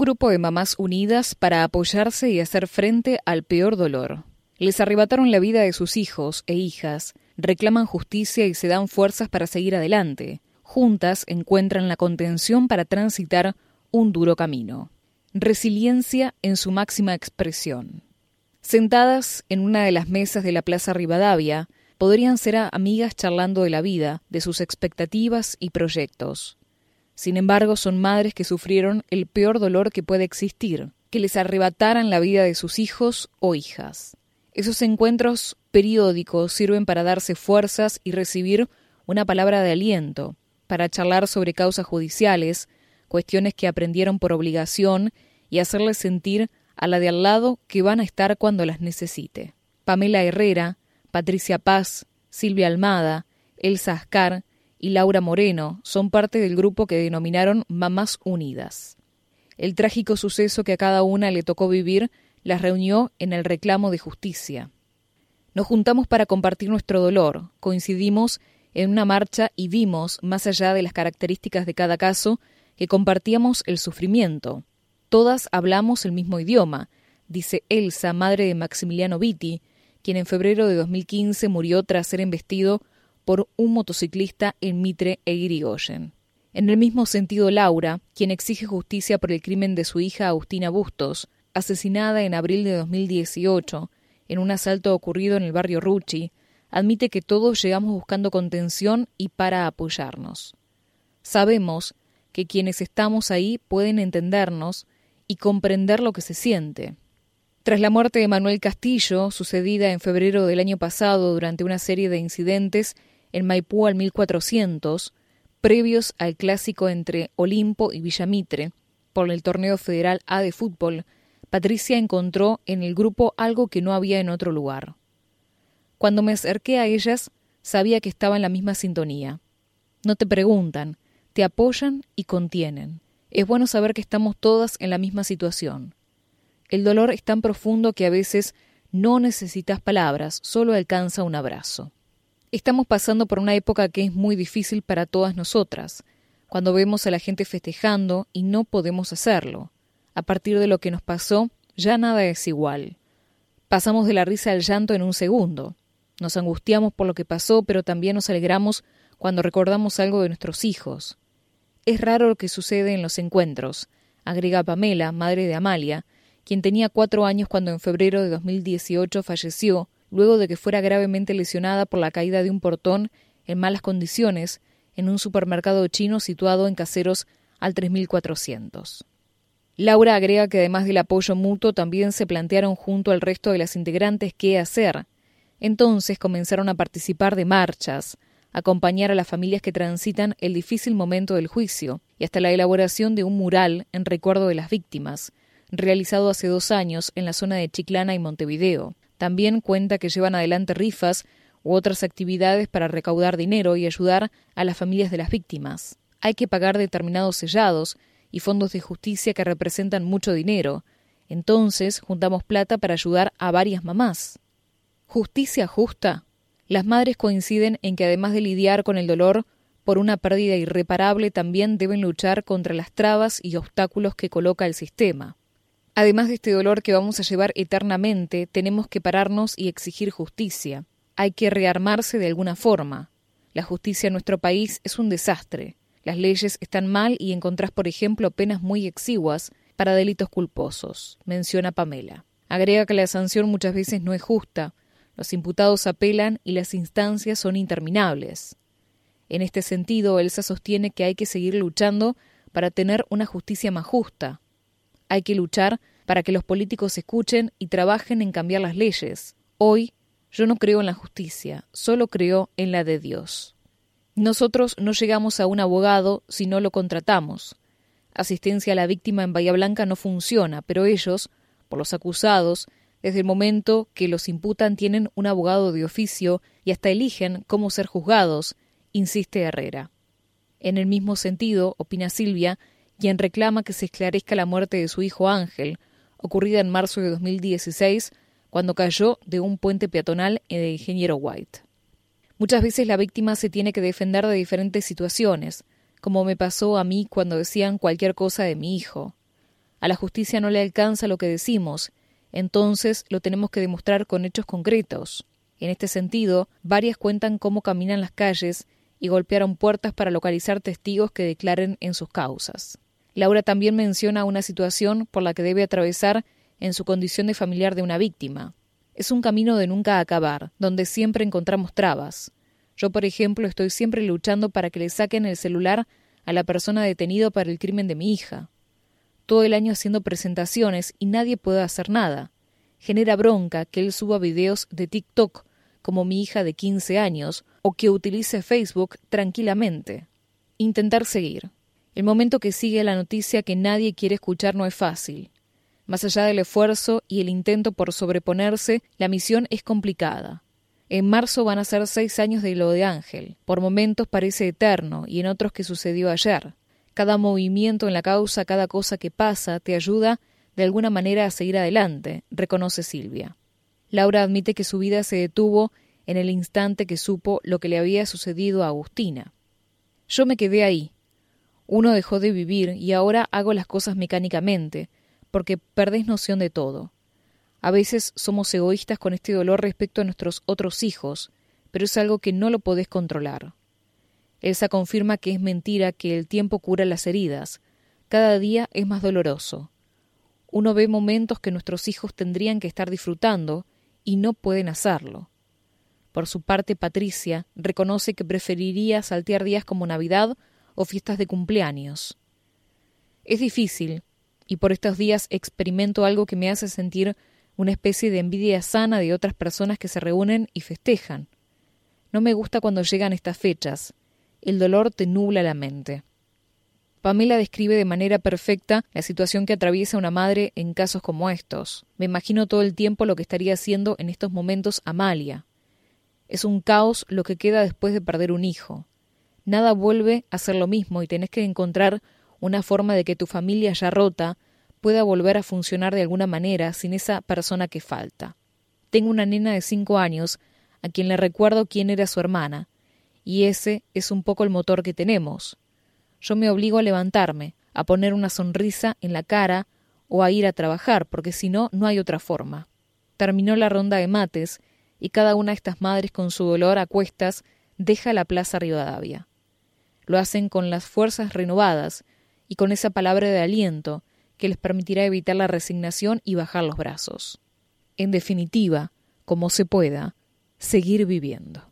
Grupo de mamás unidas para apoyarse y hacer frente al peor dolor. Les arrebataron la vida de sus hijos e hijas, reclaman justicia y se dan fuerzas para seguir adelante. Juntas encuentran la contención para transitar un duro camino. Resiliencia en su máxima expresión. Sentadas en una de las mesas de la Plaza Rivadavia, podrían ser amigas charlando de la vida, de sus expectativas y proyectos. Sin embargo, son madres que sufrieron el peor dolor que puede existir, que les arrebataran la vida de sus hijos o hijas. Esos encuentros periódicos sirven para darse fuerzas y recibir una palabra de aliento, para charlar sobre causas judiciales, cuestiones que aprendieron por obligación y hacerles sentir a la de al lado que van a estar cuando las necesite. Pamela Herrera, Patricia Paz, Silvia Almada, Elsa Ascar y Laura Moreno son parte del grupo que denominaron Mamás Unidas. El trágico suceso que a cada una le tocó vivir las reunió en el reclamo de justicia. Nos juntamos para compartir nuestro dolor, coincidimos en una marcha y vimos, más allá de las características de cada caso, que compartíamos el sufrimiento. Todas hablamos el mismo idioma, dice Elsa, madre de Maximiliano Vitti, quien en febrero de 2015 murió tras ser embestido por un motociclista en Mitre e Irigoyen. En el mismo sentido, Laura, quien exige justicia por el crimen de su hija Agustina Bustos, asesinada en abril de 2018 en un asalto ocurrido en el barrio Rucci, admite que todos llegamos buscando contención y para apoyarnos. Sabemos que quienes estamos ahí pueden entendernos y comprender lo que se siente. Tras la muerte de Manuel Castillo, sucedida en febrero del año pasado durante una serie de incidentes en Maipú al 1400, previos al clásico entre Olimpo y Villamitre, por el torneo federal A de fútbol, Patricia encontró en el grupo algo que no había en otro lugar. Cuando me acerqué a ellas, sabía que estaba en la misma sintonía. No te preguntan, te apoyan y contienen. Es bueno saber que estamos todas en la misma situación. El dolor es tan profundo que a veces no necesitas palabras, solo alcanza un abrazo. Estamos pasando por una época que es muy difícil para todas nosotras, cuando vemos a la gente festejando y no podemos hacerlo. A partir de lo que nos pasó, ya nada es igual. Pasamos de la risa al llanto en un segundo. Nos angustiamos por lo que pasó, pero también nos alegramos cuando recordamos algo de nuestros hijos. Es raro lo que sucede en los encuentros, agrega Pamela, madre de Amalia, quien tenía cuatro años cuando en febrero de 2018 falleció, luego de que fuera gravemente lesionada por la caída de un portón en malas condiciones en un supermercado chino situado en Caseros al 3400. Laura agrega que además del apoyo mutuo también se plantearon junto al resto de las integrantes qué hacer. Entonces comenzaron a participar de marchas, acompañar a las familias que transitan el difícil momento del juicio y hasta la elaboración de un mural en recuerdo de las víctimas, realizado hace dos años en la zona de Chiclana y Montevideo. También cuenta que llevan adelante rifas u otras actividades para recaudar dinero y ayudar a las familias de las víctimas. Hay que pagar determinados sellados y fondos de justicia que representan mucho dinero. Entonces juntamos plata para ayudar a varias mamás. ¿Justicia justa? Las madres coinciden en que además de lidiar con el dolor por una pérdida irreparable, también deben luchar contra las trabas y obstáculos que coloca el sistema. Además de este dolor que vamos a llevar eternamente, tenemos que pararnos y exigir justicia. Hay que rearmarse de alguna forma. La justicia en nuestro país es un desastre. Las leyes están mal y encontrás, por ejemplo, penas muy exiguas para delitos culposos, menciona Pamela. Agrega que la sanción muchas veces no es justa, los imputados apelan y las instancias son interminables. En este sentido, Elsa sostiene que hay que seguir luchando para tener una justicia más justa. Hay que luchar para que los políticos escuchen y trabajen en cambiar las leyes. Hoy yo no creo en la justicia, solo creo en la de Dios. Nosotros no llegamos a un abogado si no lo contratamos. Asistencia a la víctima en Bahía Blanca no funciona, pero ellos, por los acusados, desde el momento que los imputan tienen un abogado de oficio y hasta eligen cómo ser juzgados, insiste Herrera. En el mismo sentido, opina Silvia, quien reclama que se esclarezca la muerte de su hijo Ángel, ocurrida en marzo de 2016, cuando cayó de un puente peatonal de Ingeniero White. Muchas veces la víctima se tiene que defender de diferentes situaciones, como me pasó a mí cuando decían cualquier cosa de mi hijo. A la justicia no le alcanza lo que decimos, entonces lo tenemos que demostrar con hechos concretos. En este sentido, varias cuentan cómo caminan las calles y golpearon puertas para localizar testigos que declaren en sus causas. Laura también menciona una situación por la que debe atravesar en su condición de familiar de una víctima. Es un camino de nunca acabar, donde siempre encontramos trabas. Yo, por ejemplo, estoy siempre luchando para que le saquen el celular a la persona detenida para el crimen de mi hija. Todo el año haciendo presentaciones y nadie puede hacer nada. Genera bronca que él suba videos de TikTok como mi hija de 15 años o que utilice Facebook tranquilamente. Intentar seguir. El momento que sigue la noticia que nadie quiere escuchar no es fácil. Más allá del esfuerzo y el intento por sobreponerse, la misión es complicada. En marzo van a ser seis años de lo de Ángel. Por momentos parece eterno y en otros que sucedió ayer. Cada movimiento en la causa, cada cosa que pasa, te ayuda de alguna manera a seguir adelante, reconoce Silvia. Laura admite que su vida se detuvo en el instante que supo lo que le había sucedido a Agustina. Yo me quedé ahí. Uno dejó de vivir y ahora hago las cosas mecánicamente, porque perdés noción de todo. A veces somos egoístas con este dolor respecto a nuestros otros hijos, pero es algo que no lo podés controlar. Elsa confirma que es mentira que el tiempo cura las heridas. Cada día es más doloroso. Uno ve momentos que nuestros hijos tendrían que estar disfrutando y no pueden hacerlo. Por su parte, Patricia reconoce que preferiría saltear días como Navidad o fiestas de cumpleaños. Es difícil, y por estos días experimento algo que me hace sentir una especie de envidia sana de otras personas que se reúnen y festejan. No me gusta cuando llegan estas fechas. El dolor te nubla la mente. Pamela describe de manera perfecta la situación que atraviesa una madre en casos como estos. Me imagino todo el tiempo lo que estaría haciendo en estos momentos Amalia. Es un caos lo que queda después de perder un hijo. Nada vuelve a ser lo mismo y tenés que encontrar una forma de que tu familia ya rota pueda volver a funcionar de alguna manera sin esa persona que falta. Tengo una nena de cinco años a quien le recuerdo quién era su hermana, y ese es un poco el motor que tenemos. Yo me obligo a levantarme, a poner una sonrisa en la cara o a ir a trabajar, porque si no, no hay otra forma. Terminó la ronda de mates y cada una de estas madres con su dolor a cuestas deja la plaza Rivadavia. Lo hacen con las fuerzas renovadas y con esa palabra de aliento que les permitirá evitar la resignación y bajar los brazos. En definitiva, como se pueda, seguir viviendo.